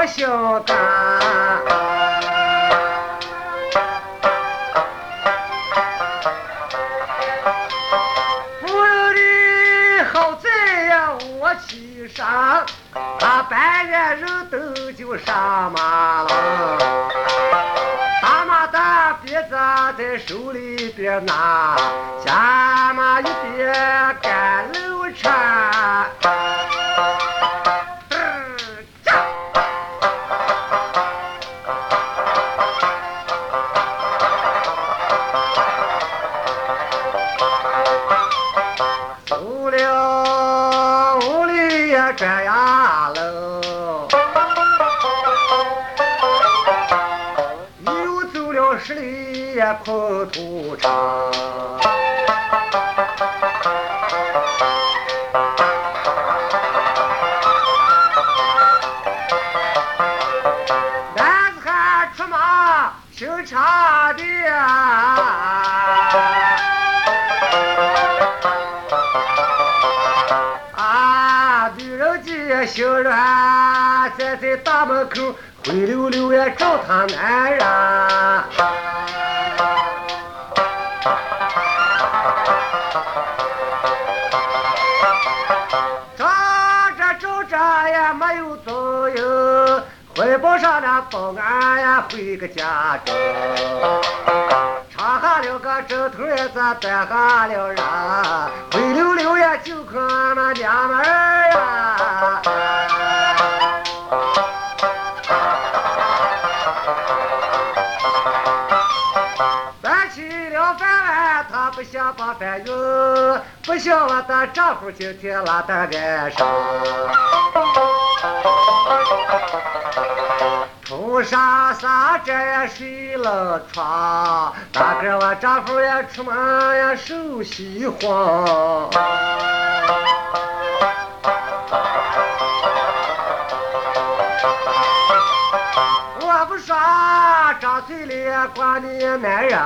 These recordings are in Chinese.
我晓得，夫人的好在呀，我骑上，他半夜人都就上马了。大马的鞭子在手里边拿，下马一边里呀，空途长。男子汉出马心肠的啊，女人家心软，站在大门口灰溜溜呀找她男人。找着找着呀没有踪影，汇报上了保安呀回个家中。唱下了个枕头也，咱端下了人，灰溜溜呀就看那娘们儿呀。饭碗，他不想把饭用，不想我的丈夫今天拉的岸上。冲上山这呀睡了床，大个我丈夫呀出门呀手心慌。我不说，张嘴里管你男人。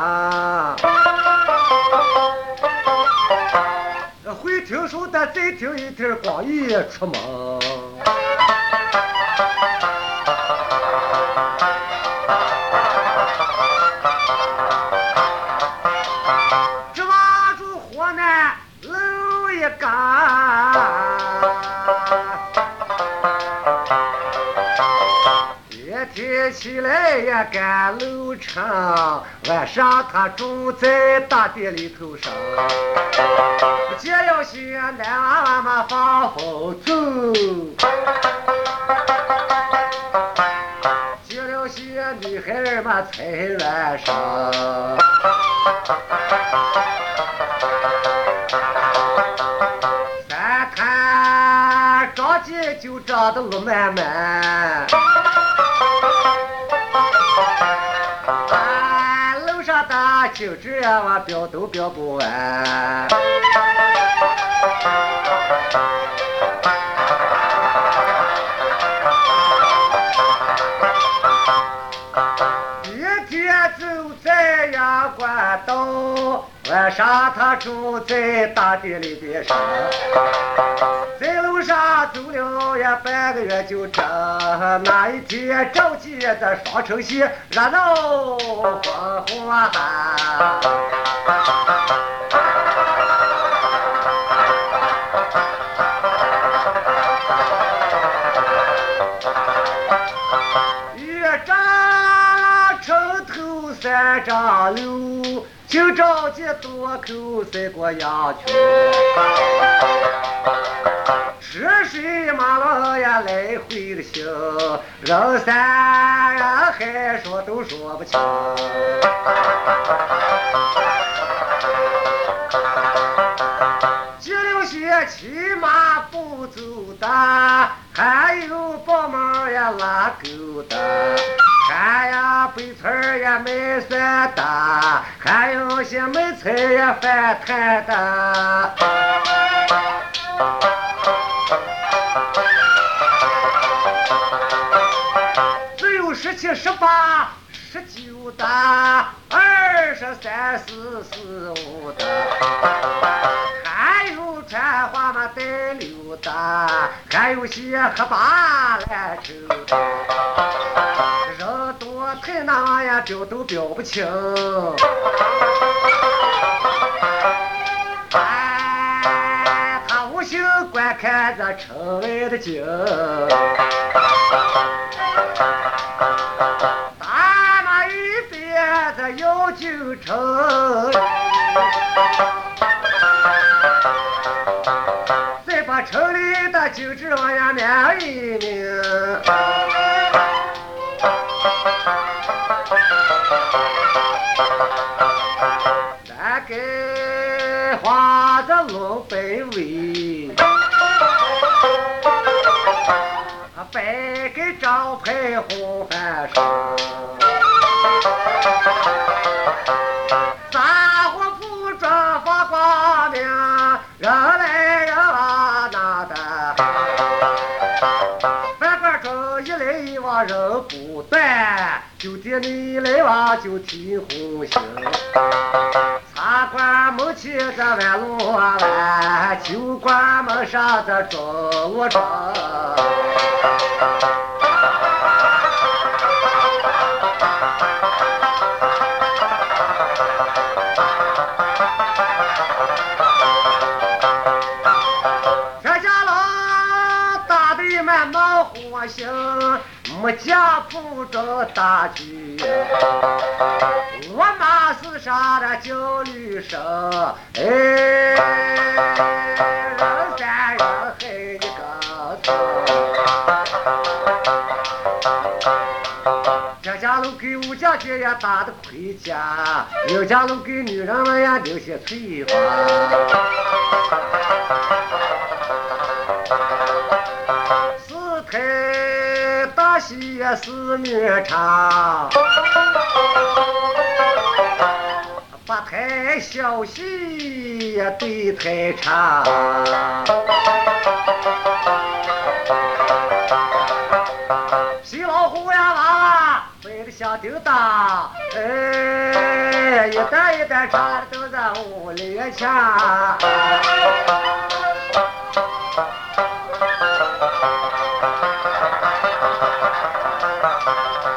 会听书的再听一听，光一出门。起来呀赶路程，晚上他住在大殿里头上。见了些男娃娃们放风走，见了些女孩儿们才软上。三滩长街就长得路漫漫，啊，楼上的就这，我表都表不完。关道，晚上他住在大殿里边上，在路上走了呀半个月就这，那一天着急的双城西热闹欢呼啊！三张楼，就着急多口赛过羊群。车水马龙呀，来回的行，人山人海，说都说不清。见了些骑马不走的，还有帮忙呀拉狗的，还呀背村儿呀卖蒜的，还有些卖菜呀饭摊的。只有十七、十八、十九的，二十三、四、四五的，穿花嘛带溜的，还有些喝罢来抽，人多太难呀，表都表不清。哎，他无心观看这城外的景。大马一边这要进城。城里的酒指往呀面一拧，那给花子龙背尾，白给招牌红汗衫，杂货铺装发光明，人来人不断，酒店里来往就提红星。茶馆门前这弯路弯，酒馆门上这钟锣声。全家老打的满忙活心。们家不着大局，我妈是啥的叫女生，哎，人山人海一个村。这家楼给五家姐也打的盔甲，刘家楼给女人们也留些翠花。四台。大戏也是女唱，八台小戏也对台唱。西老虎呀娃娃背的小叮当，哎，一段一段唱的都在屋里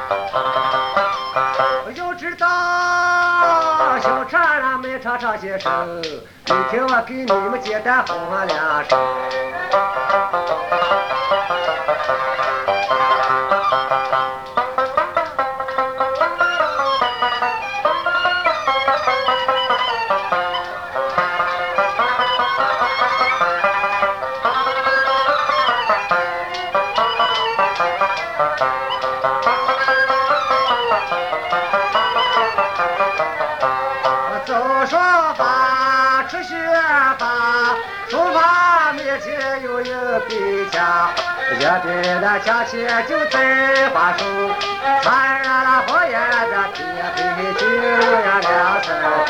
我。要知道小唱那没唱唱些声，今天我给你们简单哼两声。一边的枪气就在花手，擦热了火焰的铁杯酒呀两三盅。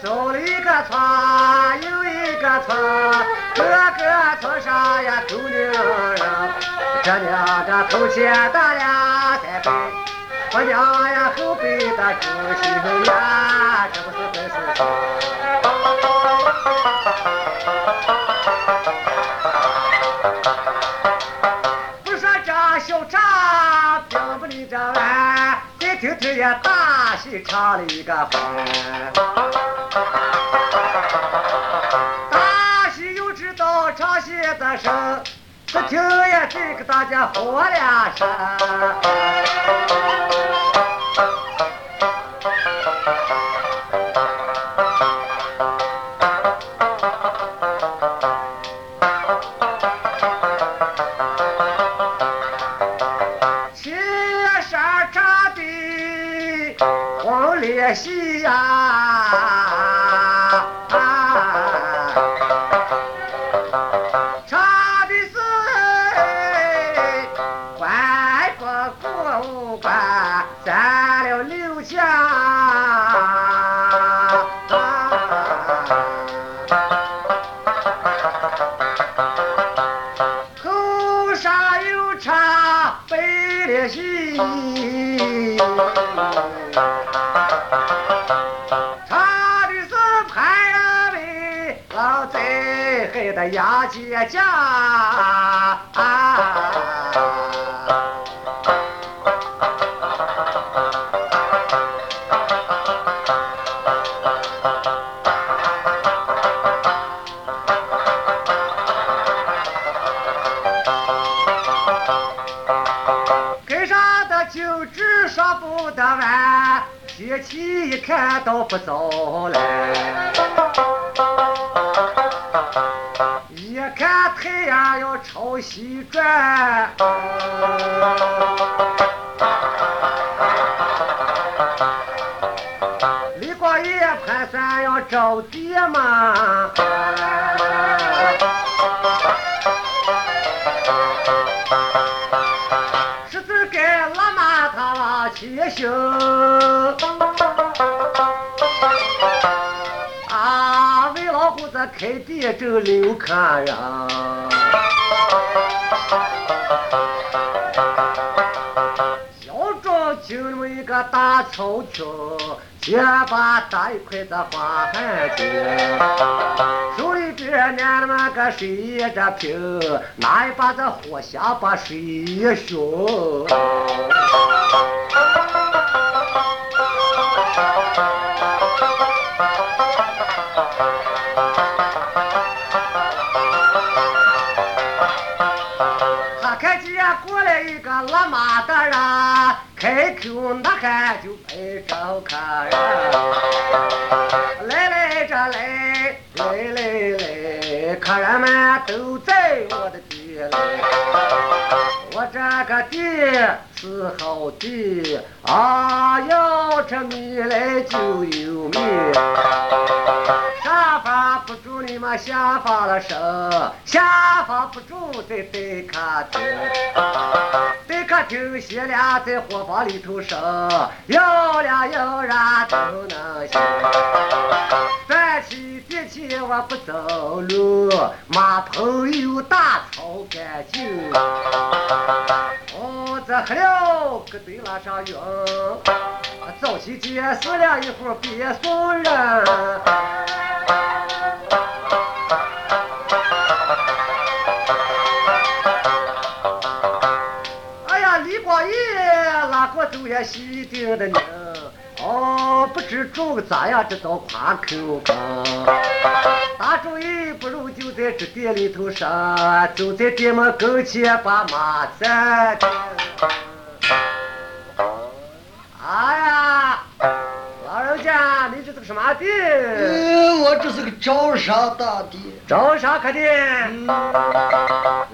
走了一个村又一个村，各个村上呀都领人，这娘的头前打两三杯，我娘呀后背的周新呀，这不是真是。不说这小茶并不离这碗，再听听呀大戏唱了一个番。大戏又知道唱戏的声，不听呀这个大家活两声。过五关斩了六将，的是潘仁美老贼害的杨家啊。得完，天气一看都不早了。一看太阳要朝西转，李光义盘算要招爹嘛。十字街拉马他往前行，啊，为老虎子开店正留客人。小庄进那么一个大草厅，先把大一块子花汉巾，这年那个水这瓶，拿一把子火香把水一熏。他看见过来一个拉马的人，开口呐喊就拍着客人，来来这来，来来来，客人们都在我的地里，我这个地是好地啊，要吃米来就有米。上方不住你们下方了生，下方不住在待客厅，待客厅闲俩在伙房里头生，要俩要俩都能行。转起电器我不走路，马棚有大草干净，子黑了搁堆拉上云，早起见死了一会儿别送人。哎呀，李光义拉过走也西定的呢。哦，不知种个咋样，这道夸口刚。大主意不如就在这店里头上，就在店门跟前把马站什么的？嗯，我这是个招商大店。招商客的。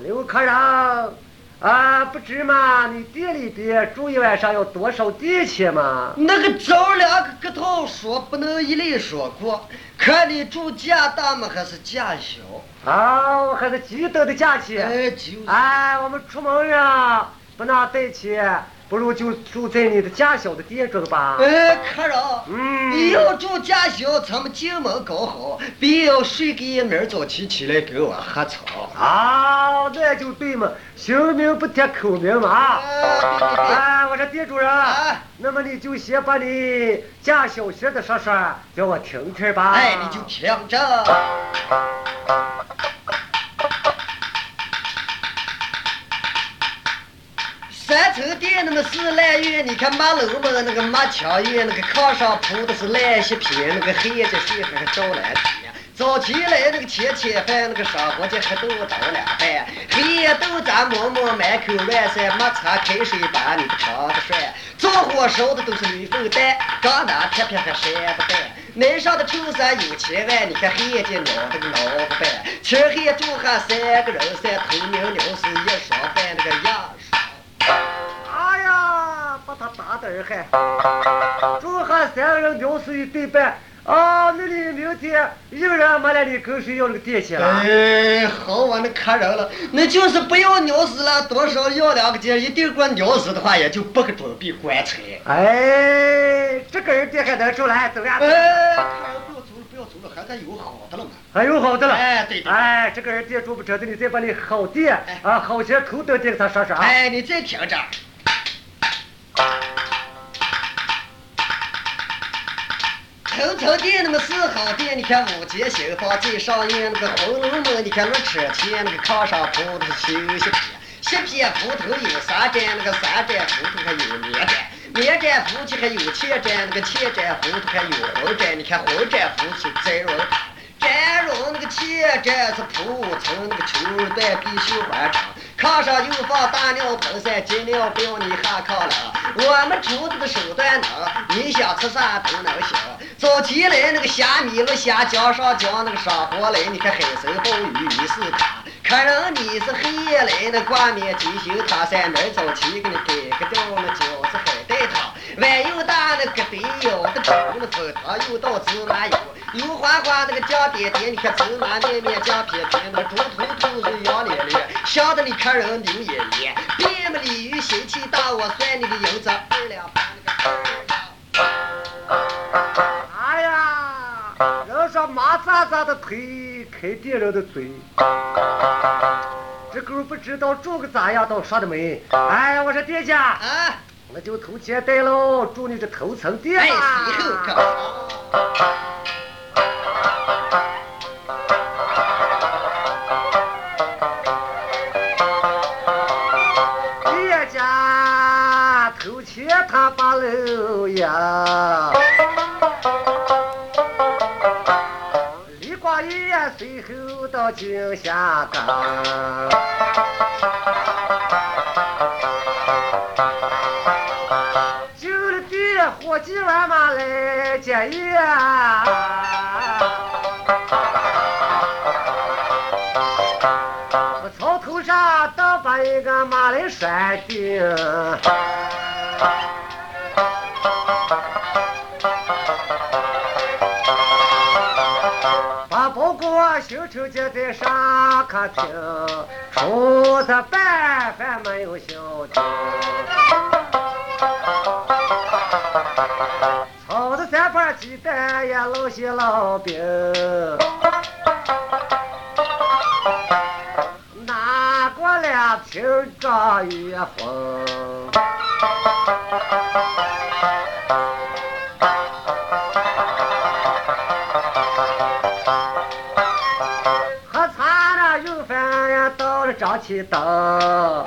刘科长，啊，不知嘛，你店里边住一晚上要多少地钱嘛？那个找两个个头说不能一类说过，看你住价大嘛还是价小。啊，我还是记得的价钱。哎，就哎，我们出门呀，不拿带钱，不如就住在你的家小的店中吧。哎，客人，嗯你要住家小，咱们进门搞好，别要睡个明儿早起起来给我喝茶。啊，那就对嘛，姓名不贴口名嘛。啊哎，对对对。哎，我说店主人，啊那么你就先把你家小学的说说，叫我听听吧。哎，你就听着。三层店那么是烂院，你看马楼嘛那个马墙院，那个炕上铺的是烂席皮，那个黑夜的睡还是照蓝天。早起来那个前前饭，那个上火的黑豆倒两半，黑夜豆咱馍馍满口乱散，没擦开水把你的肠子涮。灶火烧的都是驴粪蛋，刚拿铁片还扇不蛋。南上的臭山有千万，你看黑夜见鸟这个脑不板，吃黑住下三个人，三头明鸟是一双半那个样。他打得儿嗨！住下三个人尿是一对半。啊，那你明天一个人没了，你跟谁要那个电钱了？哎，好我那客人了，那就是不要鸟屎了，多少要两个钱，一定给我鸟屎的话，也就不个准备棺材。哎，这个人店还能出来，走呀！哎，客人不要走了，不要走了，还得有好的了嘛？还有好的了。哎对哎，这个人店住不着的，你再把你好店哎啊好些头等店给他说说啊。哎，你再听着。头头店那么四号店，你看五间新房最上映那个《红楼梦》，你看那车前那个炕上铺的是休息片，席片铺头有三盏，那个三盏铺头还有棉毡，棉毡铺起还有前毡，那个前毡铺头还有后毡，你看后毡铺起再绒毡绒那个前毡是铺成那个秋缎必须换成，炕上又放大尿盆伞，尽量不要你下炕了。我们厨子的手段能，你想吃啥都能行。早起来那个虾米了虾，姜上姜那个上锅来，你看海参鲍鱼你是他，看人你是黑夜来那挂面鸡胸塔山南早起给你改个掉那饺子海带汤，碗又大那个得舀的粥那粉汤又到芝麻油，油花花那个酱点点，你看芝麻面面酱片片，那猪头头是羊脸脸，香的你看人明眼眼，别么鲤鱼心气大，我算你个银子二两半那个哎呀，人说麻扎扎的腿，开店人的嘴。这狗不知道住个咋样，倒说的没。哎呀，我说店家，啊！那就投钱带喽，住你这头层店哎，楼呀，李光义随后到井下岗。进了店，伙计晚马来接呀。我草头上倒把一个马来拴定，把包裹新抽接在上客厅，厨子拌饭没有消停。炒的三盘鸡蛋也老些老饼，拿过两瓶张月红。茶了有饭呀，到了张起灯。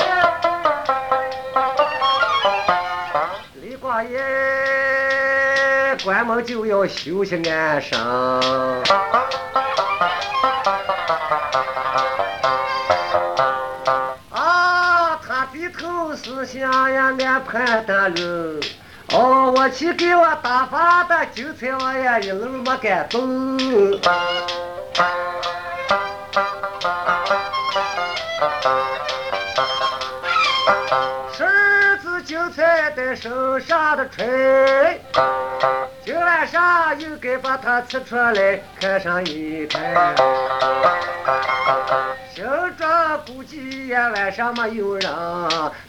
李光爷关门就要休息安生。啊，他低头思想呀，俺盼的路。哦，我去给我打发的韭菜，我呀一路没敢走。十字韭菜在手上的锤，今晚上又该把它吃出来，看上一看。醒着估计呀晚上没有人，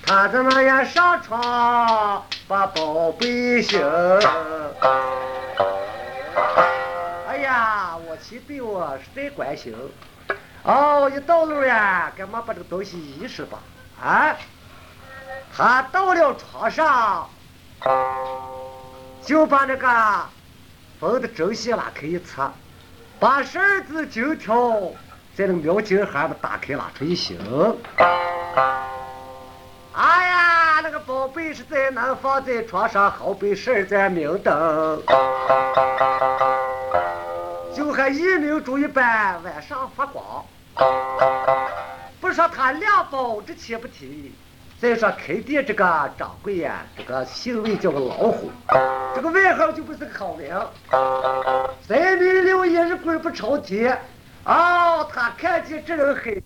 他怎么也上床把宝贝醒？哎呀，我去对我实在关心。哦，一到路呀，干嘛把这个东西移是吧？啊，他到了床上，就把那个缝的针线拉开一扯，把绳子金条在那个苗金盒子打开拉出一行。哎呀，那个宝贝是在能放在床上，好比十二盏明灯，就和一明珠一般晚上发光。不说他两包这钱不提，再说开店这个掌柜呀，这个姓魏叫个老虎，这个外号就不是个好名。三米六也是鬼不朝天，哦，他看见这人很。